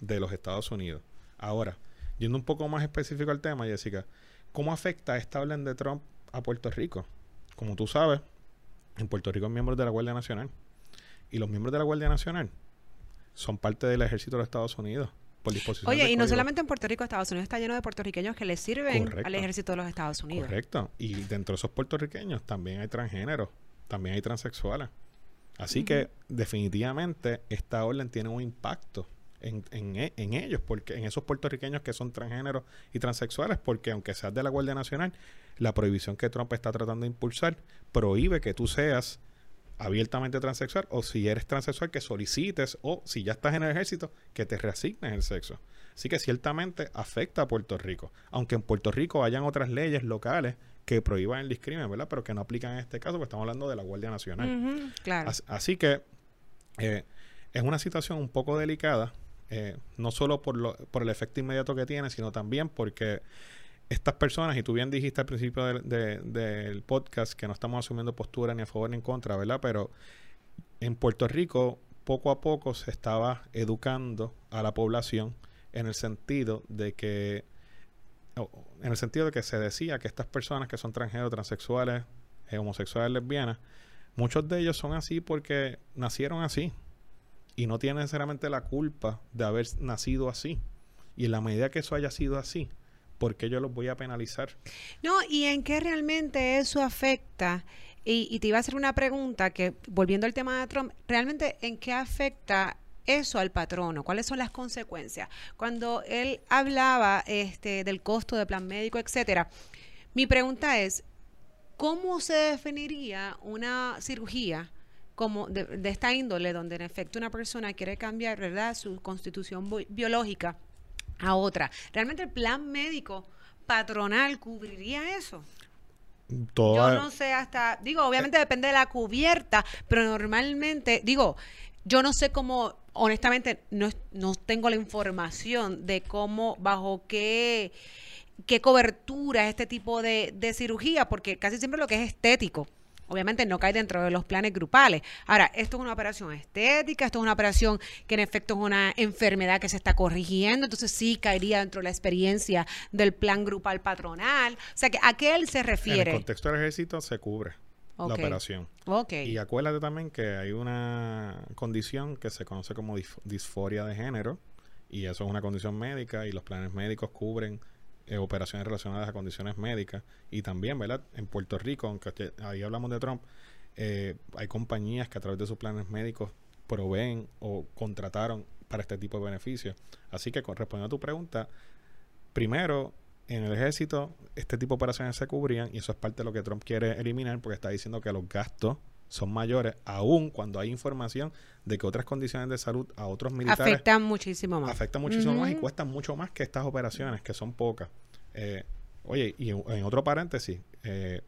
[SPEAKER 2] de los Estados Unidos. Ahora, yendo un poco más específico al tema, Jessica, ¿cómo afecta esta orden de Trump a Puerto Rico? Como tú sabes, en Puerto Rico hay miembros de la Guardia Nacional. Y los miembros de la Guardia Nacional son parte del ejército de los Estados Unidos.
[SPEAKER 1] Oye, y no solamente en Puerto Rico, Estados Unidos está lleno de puertorriqueños que le sirven al ejército de los Estados Unidos.
[SPEAKER 2] Correcto. Y dentro de esos puertorriqueños también hay transgéneros, también hay transexuales. Así que definitivamente esta orden tiene un impacto en, e, en, ellos, porque en esos puertorriqueños que son transgéneros y transexuales, porque aunque seas de la Guardia Nacional, la prohibición que Trump está tratando de impulsar prohíbe que tú seas abiertamente transexual o si eres transexual que solicites o si ya estás en el ejército que te reasignes el sexo. Así que ciertamente afecta a Puerto Rico, aunque en Puerto Rico hayan otras leyes locales que prohíban el discrimen, ¿verdad? Pero que no aplican en este caso, porque estamos hablando de la Guardia Nacional.
[SPEAKER 1] claro.
[SPEAKER 2] Así, que eh, es una situación un poco delicada, eh, no solo por, lo, por el efecto inmediato que tiene, sino también porque estas personas, y tú bien dijiste al principio del, podcast que no estamos asumiendo postura ni a favor ni en contra, ¿verdad? Pero en Puerto Rico poco a poco se estaba educando a la población en el sentido de que en el sentido de que se decía que estas personas que son transgénero, transexuales, eh, homosexuales, lesbianas, muchos de ellos son así porque nacieron así y no tienen necesariamente la culpa de haber nacido así. Y en la medida que eso haya sido así, ¿por qué yo los voy a penalizar?
[SPEAKER 1] No, y en qué realmente eso afecta. Y, te iba a hacer una pregunta que, volviendo al tema de Trump, ¿realmente en qué afecta eso al patrono? ¿Cuáles son las consecuencias? Cuando él hablaba este, del costo de plan médico, etcétera, mi pregunta es, ¿cómo se definiría una cirugía como de, de esta índole, donde en efecto una persona quiere cambiar, ¿verdad?, su constitución biológica a otra. ¿Realmente el plan médico patronal cubriría eso? Yo no sé hasta, digo, obviamente depende de la cubierta, pero normalmente, digo, yo no sé cómo, honestamente, no, no tengo la información de cómo, bajo qué, qué cobertura es este tipo de, de cirugía, porque casi siempre lo que es estético obviamente no cae dentro de los planes grupales. Ahora, esto es una operación estética, esto es una operación que en efecto es una enfermedad que se está corrigiendo, entonces sí caería dentro de la experiencia del plan grupal patronal. O sea, que ¿a qué él se refiere? En
[SPEAKER 2] el contexto del ejército se cubre. la operación.
[SPEAKER 1] Okay.
[SPEAKER 2] Y acuérdate también que hay una condición que se conoce como disforia de género y eso es una condición médica y los planes médicos cubren eh, operaciones relacionadas a condiciones médicas. Y también, ¿verdad? En Puerto Rico, aunque ahí hablamos de Trump, eh, hay compañías que a través de sus planes médicos proveen o contrataron para este tipo de beneficios. Así que, respondiendo a tu pregunta, primero, en el ejército, este tipo de operaciones se cubrían y eso es parte de lo que Trump quiere eliminar porque está diciendo que los gastos son mayores, aún cuando hay información de que otras condiciones de salud a otros militares
[SPEAKER 1] afectan muchísimo más.
[SPEAKER 2] Afectan muchísimo más y cuestan mucho más que estas operaciones, que son pocas. Eh, oye, y en, otro paréntesis. Eh,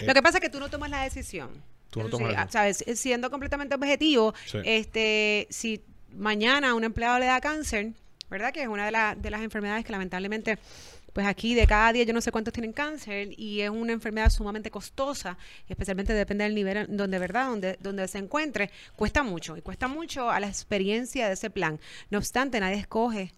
[SPEAKER 1] eh, Lo que pasa es que tú no tomas la decisión.
[SPEAKER 2] Tú no tomas
[SPEAKER 1] la ¿Sabes? Siendo completamente objetivo, este, si mañana un empleado le da cáncer, ¿verdad? Que es una de, de las enfermedades que lamentablemente pues aquí de cada día yo no sé cuántos tienen cáncer y es una enfermedad sumamente costosa, especialmente depende del nivel donde, ¿verdad? Donde, donde se encuentre, cuesta mucho y cuesta mucho a la experiencia de ese plan. No obstante, nadie escoge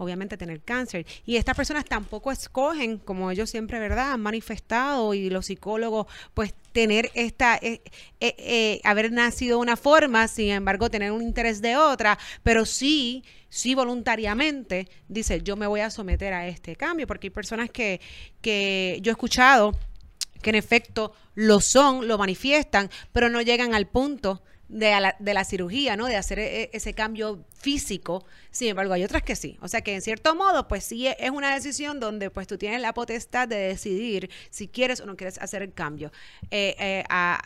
[SPEAKER 1] obviamente tener cáncer. Y estas personas tampoco escogen, como ellos siempre, ¿verdad?, han manifestado y los psicólogos, pues tener esta, eh, eh, eh, haber nacido de una forma, sin embargo, tener un interés de otra, pero sí, sí voluntariamente dice, yo me voy a someter a este cambio, porque hay personas que, que yo he escuchado que en efecto lo son, lo manifiestan, pero no llegan al punto de la, de la cirugía, ¿no? De hacer e, e, ese cambio físico. Sin embargo, hay otras que sí. O sea que en cierto modo, pues sí es una decisión donde pues tú tienes la potestad de decidir si quieres o no quieres hacer el cambio. Eh, eh, a,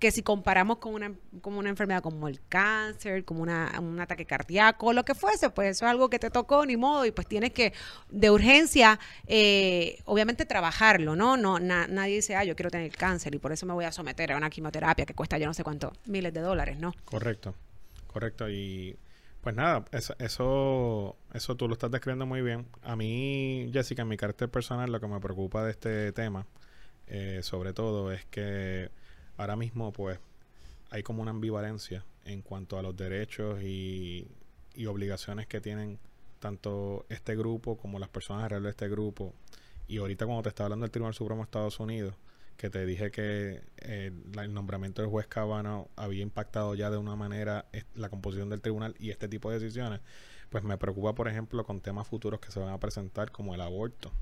[SPEAKER 1] que si comparamos con una, como una enfermedad como el cáncer, como una, un ataque cardíaco, lo que fuese, pues eso es algo que te tocó, ni modo, y pues tienes que, de urgencia, eh, obviamente trabajarlo, ¿no? no nadie dice, ah, yo quiero tener cáncer y por eso me voy a someter a una quimioterapia que cuesta yo no sé cuánto, miles de dólares, ¿no?
[SPEAKER 2] Correcto, correcto. Y pues nada, eso, eso, eso tú lo estás describiendo muy bien. A mí, Jessica, en mi carácter personal, lo que me preocupa de este tema, eh, sobre todo, es que ahora mismo pues hay como una ambivalencia en cuanto a los derechos y, obligaciones que tienen tanto este grupo como las personas alrededor de este grupo. Y ahorita cuando te estaba hablando del Tribunal Supremo de Estados Unidos, que te dije que eh, el nombramiento del juez Cabana había impactado ya de una manera la composición del tribunal y este tipo de decisiones, pues me preocupa, por ejemplo, con temas futuros que se van a presentar como el aborto.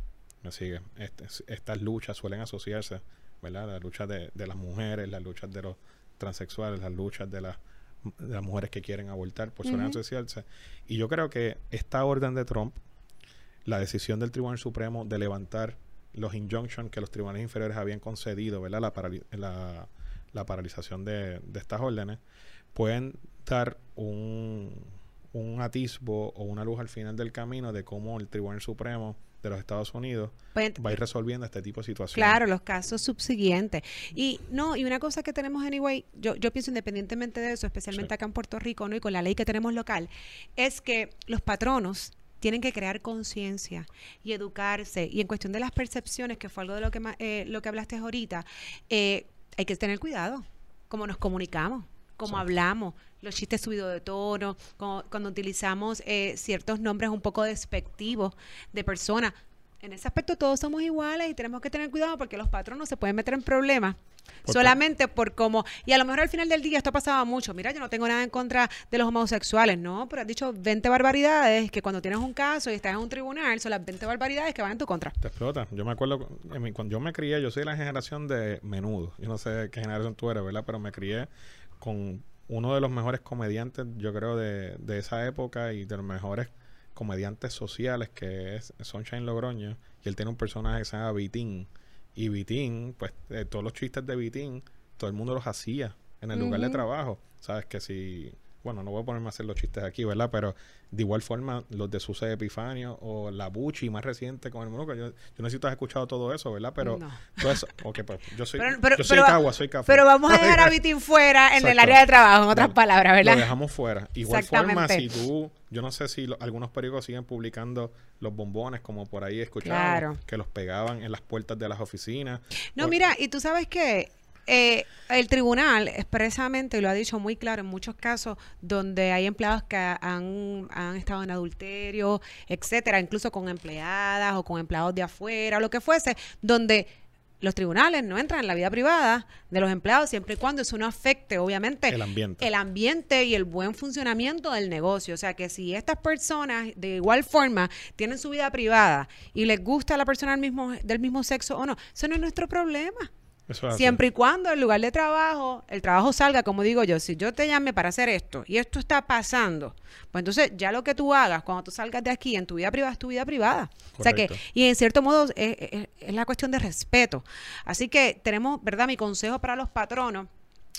[SPEAKER 2] Me sigue. Este, estas luchas suelen asociarse ¿verdad? Las luchas de, las mujeres, las luchas de los transexuales, las luchas de las, las mujeres que quieren abortar, por suelen asociarse. Y yo creo que esta orden de Trump, la decisión del Tribunal Supremo de levantar los injunctions que los tribunales inferiores habían concedido, ¿verdad? La, la, la paralización de, de estas órdenes, pueden dar un, un atisbo o una luz al final del camino de cómo el Tribunal Supremo de los Estados Unidos
[SPEAKER 1] Pues,
[SPEAKER 2] va a ir resolviendo este tipo de situaciones.
[SPEAKER 1] Claro, los casos subsiguientes. Y no, y una cosa que tenemos anyway, yo, yo pienso independientemente de eso, especialmente
[SPEAKER 2] Sí.
[SPEAKER 1] acá en Puerto Rico, ¿no? Y con la ley que tenemos local, es que los patronos tienen que crear conciencia y educarse. Y en cuestión de las percepciones, que fue algo de lo que eh, lo que hablaste ahorita, eh, hay que tener cuidado, cómo nos comunicamos, cómo
[SPEAKER 2] Sí.
[SPEAKER 1] hablamos, los chistes subidos de tono, cuando utilizamos eh, ciertos nombres un poco despectivos de personas. En ese aspecto todos somos iguales y tenemos que tener cuidado porque los patronos se pueden meter en problemas
[SPEAKER 2] Por
[SPEAKER 1] solamente por cómo y a lo mejor al final del día esto ha pasado mucho mira yo no tengo nada en contra de los homosexuales no pero has dicho 20 barbaridades que cuando tienes un caso y estás en un tribunal son las 20 barbaridades que van en tu contra
[SPEAKER 2] Te explota. Yo me acuerdo, cuando yo me crié, yo soy de la generación de menudo. Yo no sé qué generación tú eres, ¿verdad? Pero me crié con uno de los mejores comediantes, yo creo, de, de esa época y de los mejores comediantes sociales, que es Sunshine Logroño. Y él tiene un personaje que se llama Vitín. Y Vitín, pues eh, todos los chistes de Vitín, todo el mundo los hacía en el lugar de trabajo. Sabes que si... Bueno, no voy a ponerme a hacer los chistes aquí, ¿verdad? Pero de igual forma, los de Suce Epifanio o la Buchi más reciente con el Monuco. Yo, yo no sé si tú has escuchado todo eso, ¿verdad? Pero
[SPEAKER 1] No.
[SPEAKER 2] todo eso. Ok, pues yo soy,
[SPEAKER 1] Pero- pero-
[SPEAKER 2] yo soy
[SPEAKER 1] pero-
[SPEAKER 2] cagua, soy café.
[SPEAKER 1] pero vamos a dejar a Vitín fuera en el área de trabajo en otras
[SPEAKER 2] Dale.
[SPEAKER 1] palabras
[SPEAKER 2] Lo
[SPEAKER 1] verdad
[SPEAKER 2] dejamos fuera. Igual forma, si tú, yo no sé si lo- algunos periódicos siguen publicando los bombones, como por ahí
[SPEAKER 1] Claro.
[SPEAKER 2] que los pegaban en las puertas de las oficinas.
[SPEAKER 1] No, mira, y tú sabes que eh, el tribunal expresamente lo ha dicho muy claro en muchos casos donde hay empleados que han, han estado en adulterio, etcétera, incluso con empleadas o con empleados de afuera o lo que fuese, donde los tribunales no entran en la vida privada de los empleados siempre y cuando eso no afecte, obviamente,
[SPEAKER 2] El ambiente.
[SPEAKER 1] el ambiente y el buen funcionamiento del negocio. O sea, que si estas personas de igual forma tienen su vida privada y les gusta la persona del mismo, del mismo sexo o no, eso no es nuestro problema.
[SPEAKER 2] Eso es así.
[SPEAKER 1] Siempre y cuando el lugar de trabajo, el trabajo salga, como digo yo, si yo te llamé para hacer esto y esto está pasando, pues entonces ya lo que tú hagas cuando tú salgas de aquí en tu vida privada es tu vida privada. O sea que, y en cierto modo es, es- es la cuestión de respeto. Así que tenemos, ¿verdad? Mi consejo para los patronos.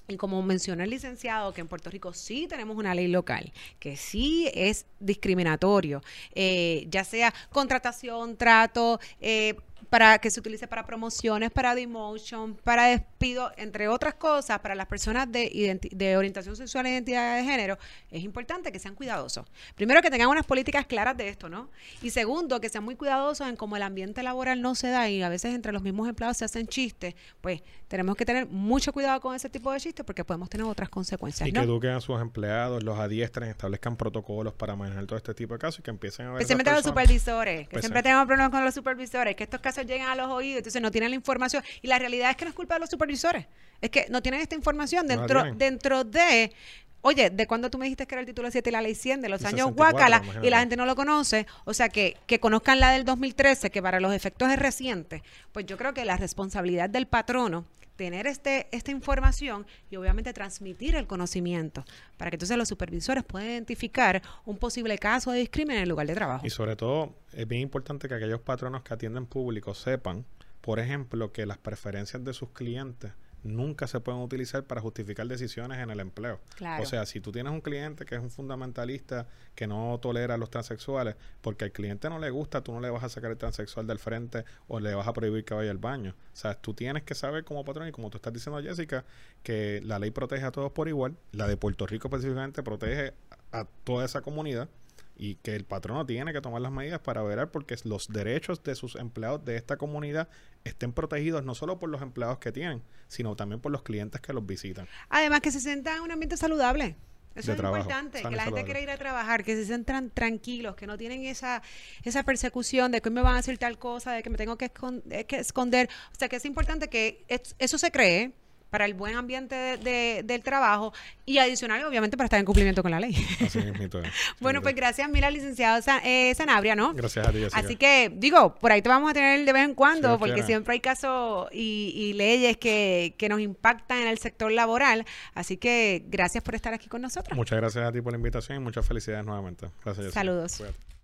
[SPEAKER 1] Y como mencionó el licenciado, que en Puerto Rico sí tenemos una ley local, que sí es discriminatorio, eh, ya sea contratación, trato, eh, para que se utilice para promociones, para demotion, para despido, entre otras cosas, para las personas de, de orientación sexual e identidad de género, es importante que sean cuidadosos. Primero, que tengan unas políticas claras de esto, ¿no? Y segundo, que sean muy cuidadosos en cómo el ambiente laboral no se da y a veces entre los mismos empleados se hacen chistes, pues tenemos que tener mucho cuidado con ese tipo de chistes porque podemos tener otras consecuencias,
[SPEAKER 2] Y
[SPEAKER 1] ¿no?
[SPEAKER 2] que eduquen a sus empleados, los adiestren, establezcan protocolos para manejar todo este tipo de casos y que empiecen a ver.
[SPEAKER 1] Especialmente a los supervisores, que
[SPEAKER 2] Pues
[SPEAKER 1] siempre
[SPEAKER 2] sí.
[SPEAKER 1] tenemos problemas con los supervisores, que estos casos llegan a los oídos, entonces no tienen la información. Y la realidad es que no es culpa de los supervisores, es que no tienen esta información dentro, dentro de... Oye, ¿de cuándo tú me dijiste que era el título 7 y la ley 100? De los años
[SPEAKER 2] 64,
[SPEAKER 1] Guácala, y la gente no lo conoce. O sea, que, que conozcan la del 2013, que para los efectos es reciente. Pues yo creo que la responsabilidad del patrono tener este, esta información y obviamente transmitir el conocimiento para que entonces los supervisores puedan identificar un posible caso de discriminación en el lugar de trabajo.
[SPEAKER 2] Y sobre todo, es bien importante que aquellos patronos que atienden público sepan, por ejemplo, que las preferencias de sus clientes nunca se pueden utilizar para justificar decisiones en el empleo.
[SPEAKER 1] Claro.
[SPEAKER 2] O sea, si tú tienes un cliente que es un fundamentalista que no tolera a los transexuales, porque al cliente no le gusta, tú no le vas a sacar el transexual del frente o le vas a prohibir que vaya al baño. O sea, tú tienes que saber como patrón y como tú estás diciendo, Jessica, que la ley protege a todos por igual. La de Puerto Rico específicamente protege a toda esa comunidad y que el patrono tiene que tomar las medidas para verar porque los derechos de sus empleados de esta comunidad estén protegidos no solo por los empleados que tienen, sino también por los clientes que los visitan.
[SPEAKER 1] Además, que se sientan en un ambiente saludable. Eso es
[SPEAKER 2] trabajo,
[SPEAKER 1] importante, que la gente quiera ir a trabajar, que se sientan tranquilos, que no tienen esa, esa persecución de que hoy me van a decir tal cosa, de que me tengo que, eh, que esconder. O sea, que es importante que es- eso se cree para el buen ambiente de- de- del trabajo y adicional, obviamente, para estar en cumplimiento con la ley.
[SPEAKER 2] Así es.
[SPEAKER 1] bueno, pues gracias, mira, licenciado Sa- eh, Sanabria, ¿no?
[SPEAKER 2] Gracias a ti, Jessica.
[SPEAKER 1] Así que, digo, por ahí te vamos a tener de vez en cuando, porque
[SPEAKER 2] quiera.
[SPEAKER 1] siempre hay casos y, y leyes que, que nos impactan en el sector laboral. Así que gracias por estar aquí con nosotros.
[SPEAKER 2] Muchas gracias a ti por la invitación y muchas felicidades nuevamente. Gracias. Jessica.
[SPEAKER 1] Saludos.
[SPEAKER 2] Cuídate.